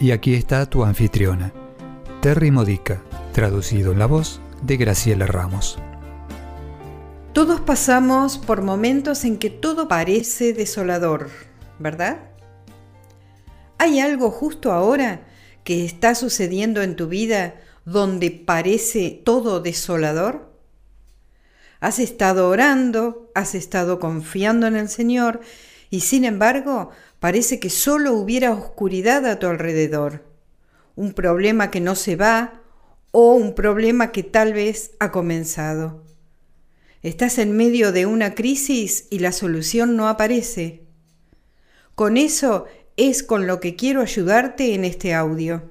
Y aquí está tu anfitriona, Terry Modica, traducido en la voz de Graciela Ramos. Todos pasamos por momentos en que todo parece desolador, ¿verdad? ¿Hay algo justo ahora que está sucediendo en tu vida donde parece todo desolador? Has estado orando, has estado confiando en el Señor y sin embargo parece que solo hubiera oscuridad a tu alrededor, un problema que no se va o un problema que tal vez ha comenzado. Estás en medio de una crisis y la solución no aparece. Con eso es con lo que quiero ayudarte en este audio.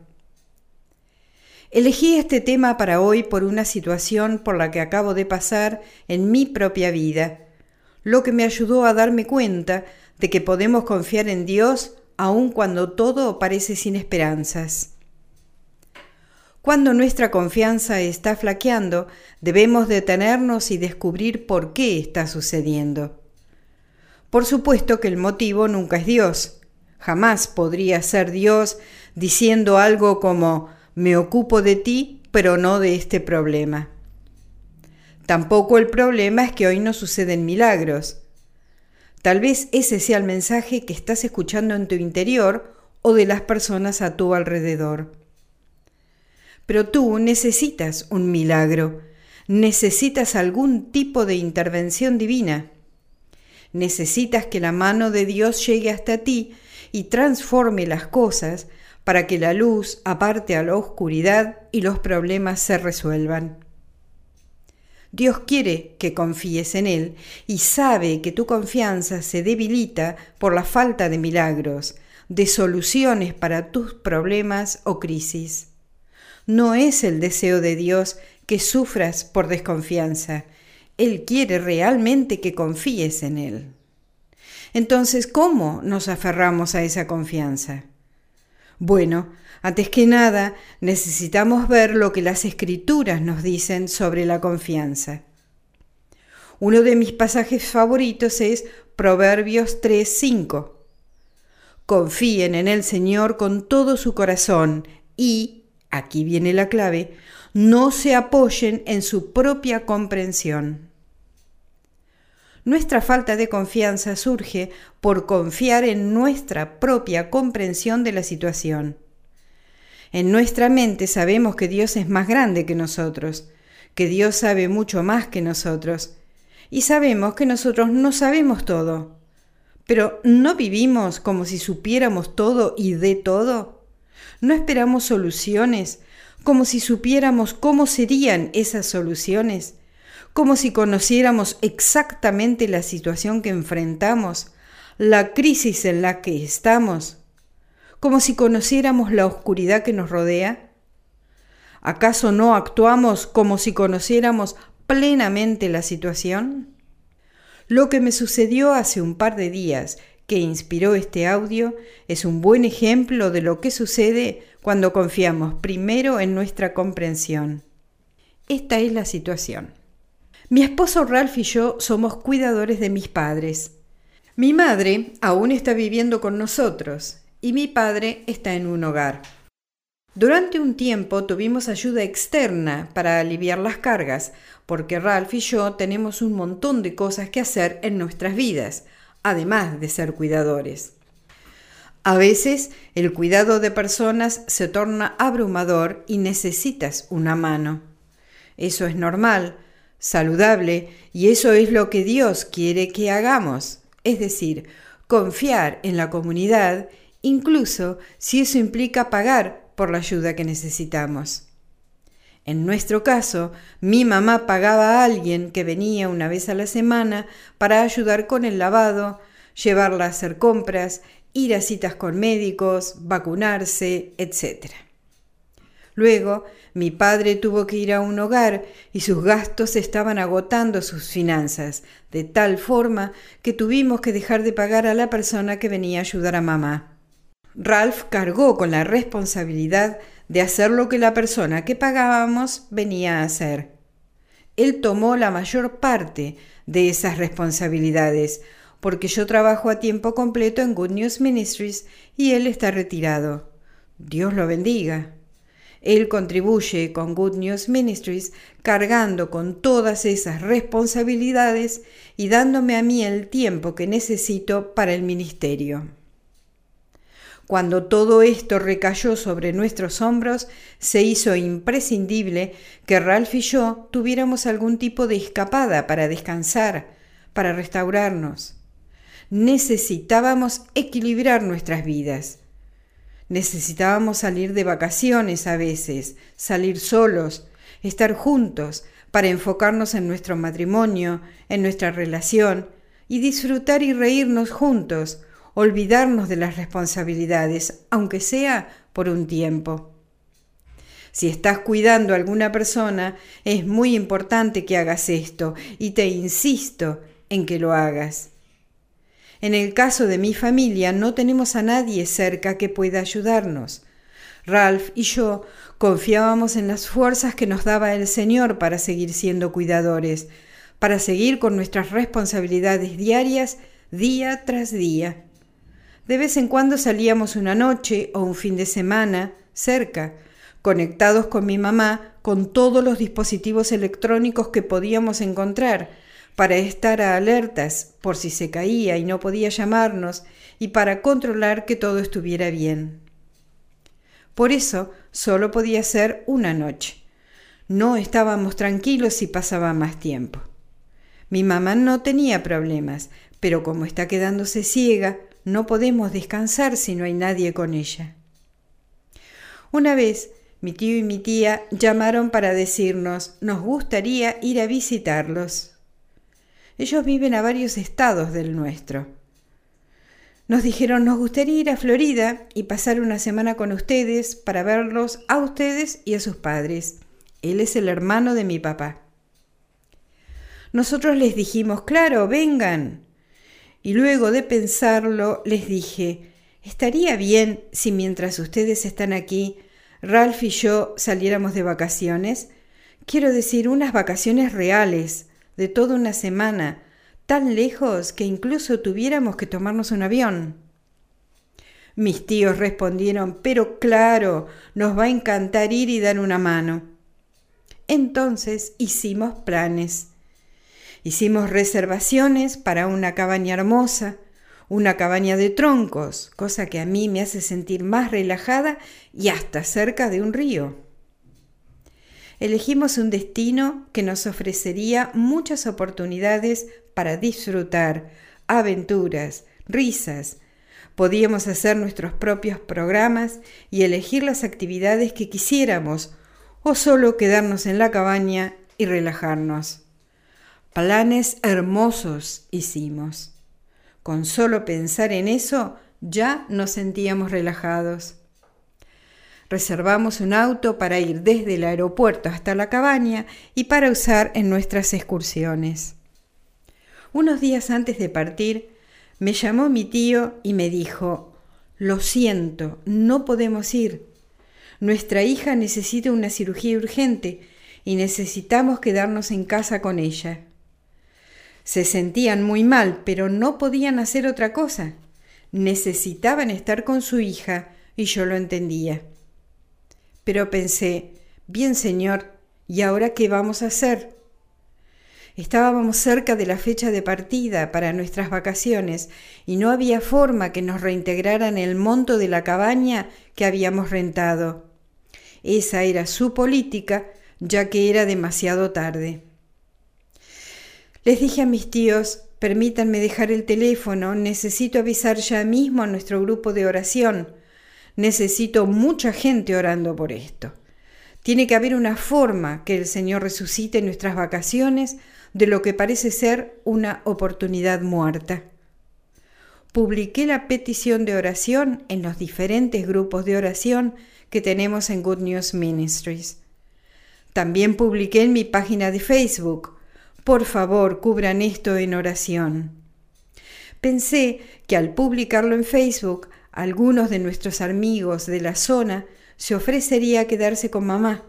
Elegí este tema para hoy por una situación por la que acabo de pasar en mi propia vida, lo que me ayudó a darme cuenta de que podemos confiar en Dios aun cuando todo parece sin esperanzas. Cuando nuestra confianza está flaqueando, debemos detenernos y descubrir por qué está sucediendo. Por supuesto que el motivo nunca es Dios. Jamás podría ser Dios diciendo algo como me ocupo de ti, pero no de este problema. Tampoco el problema es que hoy no suceden milagros. Tal vez ese sea el mensaje que estás escuchando en tu interior o de las personas a tu alrededor. Pero tú necesitas un milagro, necesitas algún tipo de intervención divina. Necesitas que la mano de Dios llegue hasta ti y transforme las cosas para que la luz aparte a la oscuridad y los problemas se resuelvan. Dios quiere que confíes en Él y sabe que tu confianza se debilita por la falta de milagros, de soluciones para tus problemas o crisis. No es el deseo de Dios que sufras por desconfianza. Él quiere realmente que confíes en Él. Entonces, ¿cómo nos aferramos a esa confianza? Bueno, antes que nada, necesitamos ver lo que las escrituras nos dicen sobre la confianza. Uno de mis pasajes favoritos es Proverbios 3:5. Confíen en el Señor con todo su corazón y, aquí viene la clave, no se apoyen en su propia comprensión. Nuestra falta de confianza surge por confiar en nuestra propia comprensión de la situación. En nuestra mente sabemos que Dios es más grande que nosotros, que Dios sabe mucho más que nosotros, y sabemos que nosotros no sabemos todo. Pero ¿no vivimos como si supiéramos todo y de todo? ¿No esperamos soluciones como si supiéramos cómo serían esas soluciones? Como si conociéramos exactamente la situación que enfrentamos, la crisis en la que estamos, como si conociéramos la oscuridad que nos rodea? ¿Acaso no actuamos como si conociéramos plenamente la situación? Lo que me sucedió hace un par de días que inspiró este audio es un buen ejemplo de lo que sucede cuando confiamos primero en nuestra comprensión. Esta es la situación. Mi esposo Ralph y yo somos cuidadores de mis padres. Mi madre aún está viviendo con nosotros y mi padre está en un hogar. Durante un tiempo tuvimos ayuda externa para aliviar las cargas, porque Ralph y yo tenemos un montón de cosas que hacer en nuestras vidas, además de ser cuidadores. A veces el cuidado de personas se torna abrumador y necesitas una mano. Eso es normal, saludable y eso es lo que Dios quiere que hagamos, es decir, confiar en la comunidad, incluso si eso implica pagar por la ayuda que necesitamos. En nuestro caso, mi mamá pagaba a alguien que venía una vez a la semana para ayudar con el lavado, llevarla a hacer compras, ir a citas con médicos, vacunarse, etc. Luego, mi padre tuvo que ir a un hogar y sus gastos estaban agotando sus finanzas, de tal forma que tuvimos que dejar de pagar a la persona que venía a ayudar a mamá. Ralph cargó con la responsabilidad de hacer lo que la persona que pagábamos venía a hacer. Él tomó la mayor parte de esas responsabilidades, porque yo trabajo a tiempo completo en Good News Ministries y él está retirado. Dios lo bendiga. Él contribuye con Good News Ministries cargando con todas esas responsabilidades y dándome a mí el tiempo que necesito para el ministerio. Cuando todo esto recayó sobre nuestros hombros, se hizo imprescindible que Ralph y yo tuviéramos algún tipo de escapada para descansar, para restaurarnos. Necesitábamos equilibrar nuestras vidas. Necesitábamos salir de vacaciones a veces, salir solos, estar juntos para enfocarnos en nuestro matrimonio, en nuestra relación y disfrutar y reírnos juntos, olvidarnos de las responsabilidades, aunque sea por un tiempo. Si estás cuidando a alguna persona, es muy importante que hagas esto y te insisto en que lo hagas. En el caso de mi familia no tenemos a nadie cerca que pueda ayudarnos. Ralph y yo confiábamos en las fuerzas que nos daba el Señor para seguir siendo cuidadores, para seguir con nuestras responsabilidades diarias día tras día. De vez en cuando salíamos una noche o un fin de semana cerca, conectados con mi mamá con todos los dispositivos electrónicos que podíamos encontrar, para estar alertas por si se caía y no podía llamarnos y para controlar que todo estuviera bien. Por eso solo podía ser una noche. No estábamos tranquilos si pasaba más tiempo. Mi mamá no tenía problemas, pero como está quedándose ciega, no podemos descansar si no hay nadie con ella. Una vez mi tío y mi tía llamaron para decirnos nos gustaría ir a visitarlos. Ellos viven a varios estados del nuestro. Nos dijeron, nos gustaría ir a Florida y pasar una semana con ustedes para verlos a ustedes y a sus padres. Él es el hermano de mi papá. Nosotros les dijimos, claro, vengan. Y luego de pensarlo, les dije, estaría bien si mientras ustedes están aquí, Ralph y yo saliéramos de vacaciones. Quiero decir, unas vacaciones reales, de toda una semana, tan lejos que incluso tuviéramos que tomarnos un avión. Mis tíos respondieron, pero claro, nos va a encantar ir y dar una mano. Entonces hicimos planes. Hicimos reservaciones para una cabaña hermosa, una cabaña de troncos, cosa que a mí me hace sentir más relajada y hasta cerca de un río elegimos un destino que nos ofrecería muchas oportunidades para disfrutar, aventuras, risas. Podíamos hacer nuestros propios programas y elegir las actividades que quisiéramos o solo quedarnos en la cabaña y relajarnos. Planes hermosos hicimos. Con solo pensar en eso ya nos sentíamos relajados. Reservamos un auto para ir desde el aeropuerto hasta la cabaña y para usar en nuestras excursiones. Unos días antes de partir, me llamó mi tío y me dijo, Lo siento, no podemos ir. Nuestra hija necesita una cirugía urgente y necesitamos quedarnos en casa con ella. Se sentían muy mal, pero no podían hacer otra cosa. Necesitaban estar con su hija y yo lo entendía. Pero pensé, bien señor, ¿y ahora qué vamos a hacer? Estábamos cerca de la fecha de partida para nuestras vacaciones y no había forma que nos reintegraran el monto de la cabaña que habíamos rentado. Esa era su política, ya que era demasiado tarde. Les dije a mis tíos, permítanme dejar el teléfono, necesito avisar ya mismo a nuestro grupo de oración. Necesito mucha gente orando por esto. Tiene que haber una forma que el Señor resucite nuestras vacaciones de lo que parece ser una oportunidad muerta. publiqué la petición de oración en los diferentes grupos de oración que tenemos en Good News Ministries. También publiqué en mi página de Facebook, por favor, cubran esto en oración. Pensé que al publicarlo en Facebook, algunos de nuestros amigos de la zona se ofrecería a quedarse con mamá.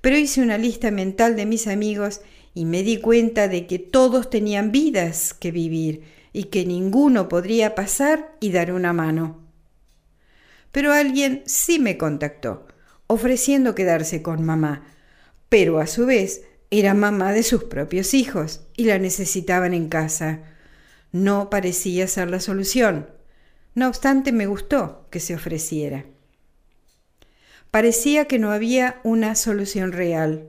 Pero hice una lista mental de mis amigos y me di cuenta de que todos tenían vidas que vivir y que ninguno podría pasar y dar una mano. Pero alguien sí me contactó, ofreciendo quedarse con mamá, pero a su vez era mamá de sus propios hijos y la necesitaban en casa. No parecía ser la solución. No obstante, me gustó que se ofreciera. Parecía que no había una solución real.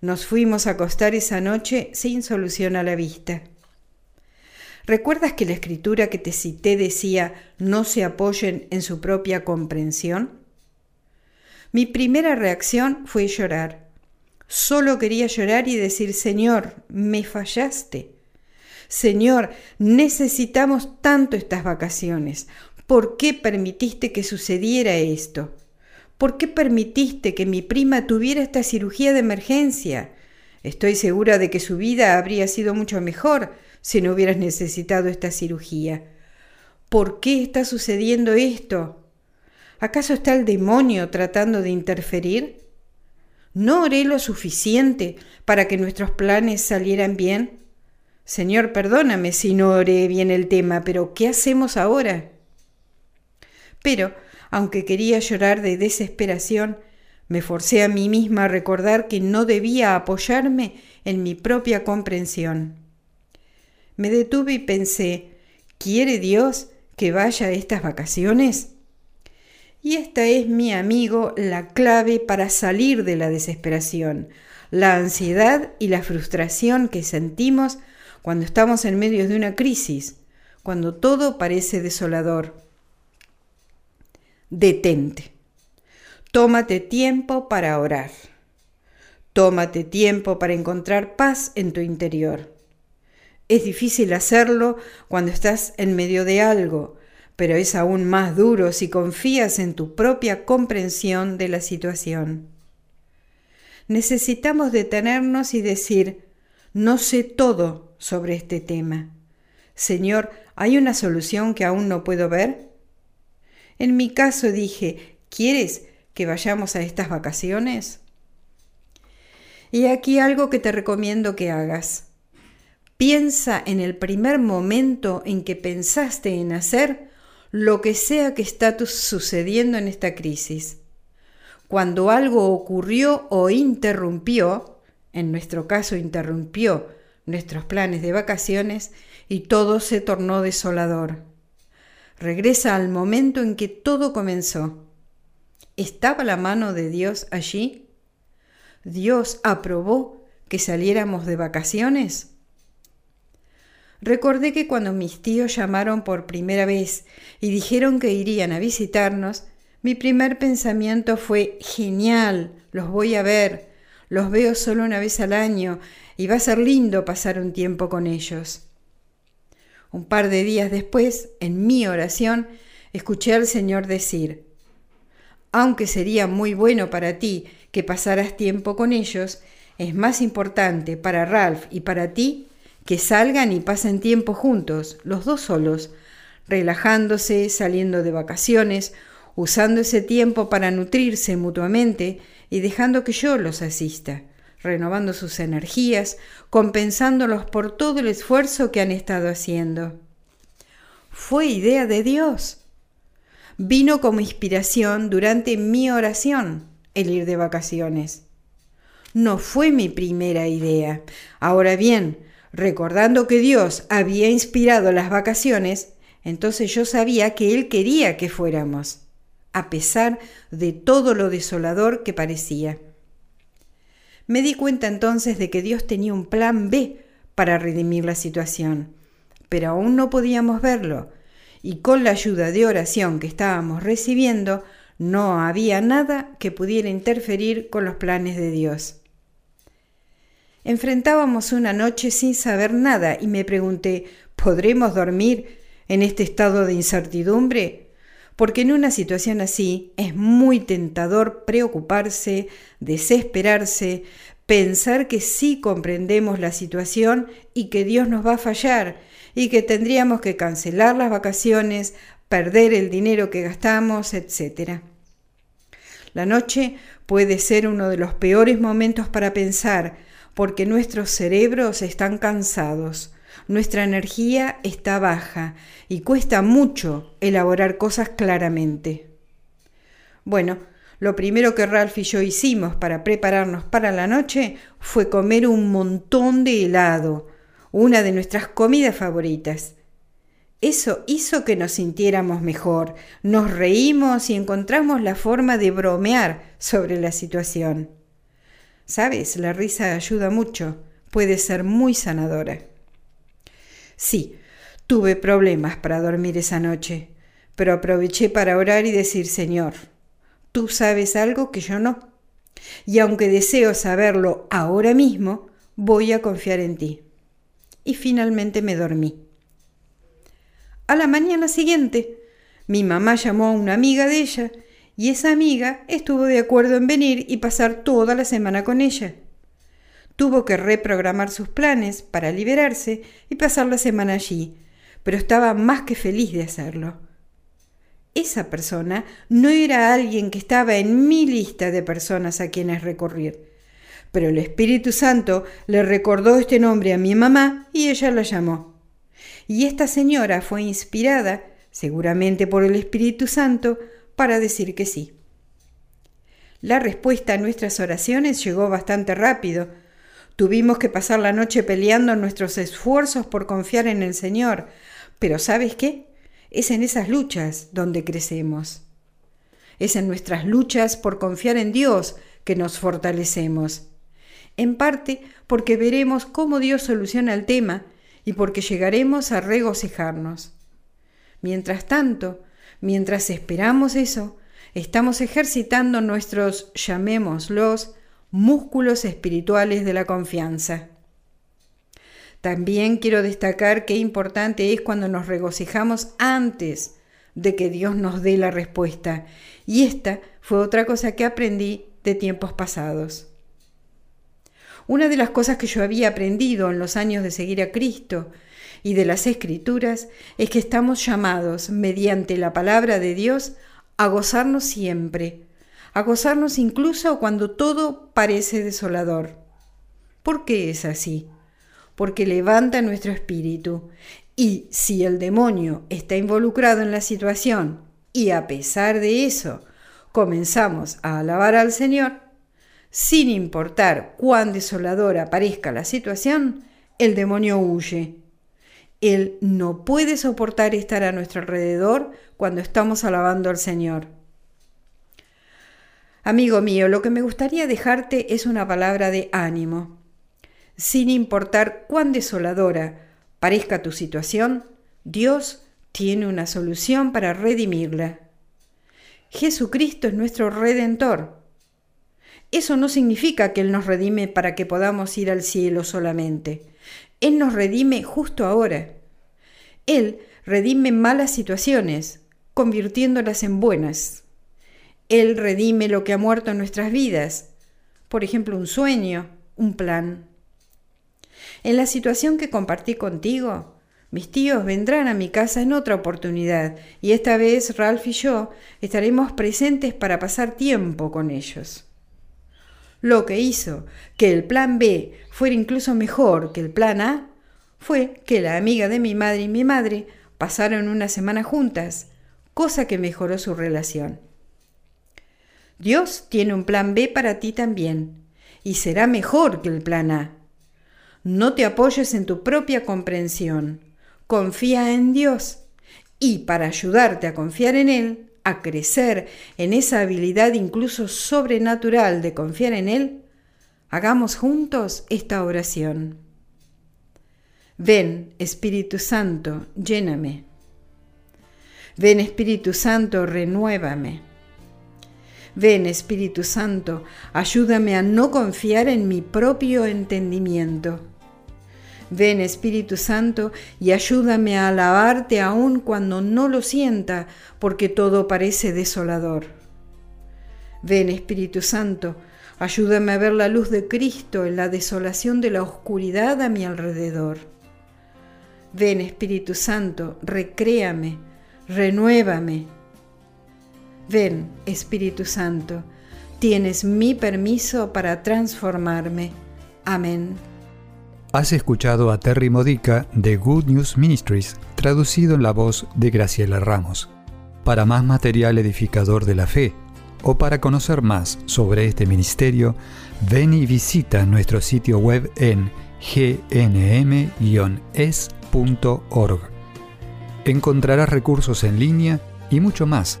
Nos fuimos a acostar esa noche sin solución a la vista. ¿Recuerdas que la escritura que te cité decía no se apoyen en su propia comprensión? Mi primera reacción fue llorar. Solo quería llorar y decir, Señor, me fallaste. Señor, necesitamos tanto estas vacaciones. ¿Por qué permitiste que sucediera esto? ¿Por qué permitiste que mi prima tuviera esta cirugía de emergencia? Estoy segura de que su vida habría sido mucho mejor si no hubieras necesitado esta cirugía. ¿Por qué está sucediendo esto? ¿Acaso está el demonio tratando de interferir? ¿No oré lo suficiente para que nuestros planes salieran bien? Señor, perdóname si no oré bien el tema, pero ¿qué hacemos ahora? Pero, aunque quería llorar de desesperación, me forcé a mí misma a recordar que no debía apoyarme en mi propia comprensión. Me detuve y pensé, ¿quiere Dios que vaya a estas vacaciones? Y esta es, mi amigo, la clave para salir de la desesperación, la ansiedad y la frustración que sentimos cuando estamos en medio de una crisis, cuando todo parece desolador. Detente. Tómate tiempo para orar. Tómate tiempo para encontrar paz en tu interior. Es difícil hacerlo cuando estás en medio de algo, pero es aún más duro si confías en tu propia comprensión de la situación. Necesitamos detenernos y decir, no sé todo sobre este tema. Señor, ¿hay una solución que aún no puedo ver? En mi caso dije, ¿quieres que vayamos a estas vacaciones? Y aquí algo que te recomiendo que hagas. Piensa en el primer momento en que pensaste en hacer lo que sea que está sucediendo en esta crisis. Cuando algo ocurrió o interrumpió, en nuestro caso interrumpió nuestros planes de vacaciones y todo se tornó desolador. Regresa al momento en que todo comenzó. ¿Estaba la mano de Dios allí? ¿Dios aprobó que saliéramos de vacaciones? Recordé que cuando mis tíos llamaron por primera vez y dijeron que irían a visitarnos, mi primer pensamiento fue, genial, los voy a ver, los veo solo una vez al año y va a ser lindo pasar un tiempo con ellos. Un par de días después, en mi oración, escuché al Señor decir, aunque sería muy bueno para ti que pasaras tiempo con ellos, es más importante para Ralph y para ti que salgan y pasen tiempo juntos, los dos solos, relajándose, saliendo de vacaciones, usando ese tiempo para nutrirse mutuamente y dejando que yo los asista, renovando sus energías, compensándolos por todo el esfuerzo que han estado haciendo. Fue idea de Dios. Vino como inspiración durante mi oración el ir de vacaciones. No fue mi primera idea. Ahora bien, Recordando que Dios había inspirado las vacaciones, entonces yo sabía que Él quería que fuéramos, a pesar de todo lo desolador que parecía. Me di cuenta entonces de que Dios tenía un plan B para redimir la situación, pero aún no podíamos verlo, y con la ayuda de oración que estábamos recibiendo, no había nada que pudiera interferir con los planes de Dios. Enfrentábamos una noche sin saber nada y me pregunté, ¿podremos dormir en este estado de incertidumbre? Porque en una situación así es muy tentador preocuparse, desesperarse, pensar que sí comprendemos la situación y que Dios nos va a fallar y que tendríamos que cancelar las vacaciones, perder el dinero que gastamos, etc. La noche puede ser uno de los peores momentos para pensar, porque nuestros cerebros están cansados, nuestra energía está baja y cuesta mucho elaborar cosas claramente. Bueno, lo primero que Ralph y yo hicimos para prepararnos para la noche fue comer un montón de helado, una de nuestras comidas favoritas. Eso hizo que nos sintiéramos mejor, nos reímos y encontramos la forma de bromear sobre la situación. Sabes, la risa ayuda mucho, puede ser muy sanadora. Sí, tuve problemas para dormir esa noche, pero aproveché para orar y decir, Señor, tú sabes algo que yo no. Y aunque deseo saberlo ahora mismo, voy a confiar en ti. Y finalmente me dormí. A la mañana siguiente, mi mamá llamó a una amiga de ella y esa amiga estuvo de acuerdo en venir y pasar toda la semana con ella. Tuvo que reprogramar sus planes para liberarse y pasar la semana allí, pero estaba más que feliz de hacerlo. Esa persona no era alguien que estaba en mi lista de personas a quienes recurrir, pero el Espíritu Santo le recordó este nombre a mi mamá y ella la llamó. Y esta señora fue inspirada, seguramente por el Espíritu Santo, para decir que sí. La respuesta a nuestras oraciones llegó bastante rápido. Tuvimos que pasar la noche peleando nuestros esfuerzos por confiar en el Señor, pero ¿sabes qué? Es en esas luchas donde crecemos. Es en nuestras luchas por confiar en Dios que nos fortalecemos. En parte porque veremos cómo Dios soluciona el tema y porque llegaremos a regocijarnos. Mientras tanto, mientras esperamos eso, estamos ejercitando nuestros, llamémoslos, músculos espirituales de la confianza. También quiero destacar qué importante es cuando nos regocijamos antes de que Dios nos dé la respuesta. Y esta fue otra cosa que aprendí de tiempos pasados. Una de las cosas que yo había aprendido en los años de seguir a Cristo y de las Escrituras es que estamos llamados, mediante la palabra de Dios, a gozarnos siempre, a gozarnos incluso cuando todo parece desolador. ¿Por qué es así? Porque levanta nuestro espíritu y si el demonio está involucrado en la situación y a pesar de eso comenzamos a alabar al Señor, sin importar cuán desoladora parezca la situación, el demonio huye. Él no puede soportar estar a nuestro alrededor cuando estamos alabando al Señor. Amigo mío, lo que me gustaría dejarte es una palabra de ánimo. Sin importar cuán desoladora parezca tu situación, Dios tiene una solución para redimirla. Jesucristo es nuestro redentor eso no significa que Él nos redime para que podamos ir al cielo solamente. Él nos redime justo ahora. Él redime malas situaciones, convirtiéndolas en buenas. Él redime lo que ha muerto en nuestras vidas, por ejemplo, un sueño, un plan. En la situación que compartí contigo, mis tíos vendrán a mi casa en otra oportunidad y esta vez Ralph y yo estaremos presentes para pasar tiempo con ellos. Lo que hizo que el plan B fuera incluso mejor que el plan A fue que la amiga de mi madre y mi madre pasaron una semana juntas, cosa que mejoró su relación. Dios tiene un plan B para ti también, y será mejor que el plan A. No te apoyes en tu propia comprensión, confía en Dios, y para ayudarte a confiar en Él, a crecer en esa habilidad incluso sobrenatural de confiar en Él, hagamos juntos esta oración. Ven, Espíritu Santo, lléname. Ven, Espíritu Santo, renuévame. Ven, Espíritu Santo, ayúdame a no confiar en mi propio entendimiento. Ven Espíritu Santo y ayúdame a alabarte aun cuando no lo sienta, porque todo parece desolador. Ven Espíritu Santo, ayúdame a ver la luz de Cristo en la desolación de la oscuridad a mi alrededor. Ven Espíritu Santo, recréame, renuévame. Ven Espíritu Santo, tienes mi permiso para transformarme. Amén. Has escuchado a Terry Modica de Good News Ministries, traducido en la voz de Graciela Ramos. Para más material edificador de la fe o para conocer más sobre este ministerio, ven y visita nuestro sitio web en gnm-es.org. Encontrarás recursos en línea y mucho más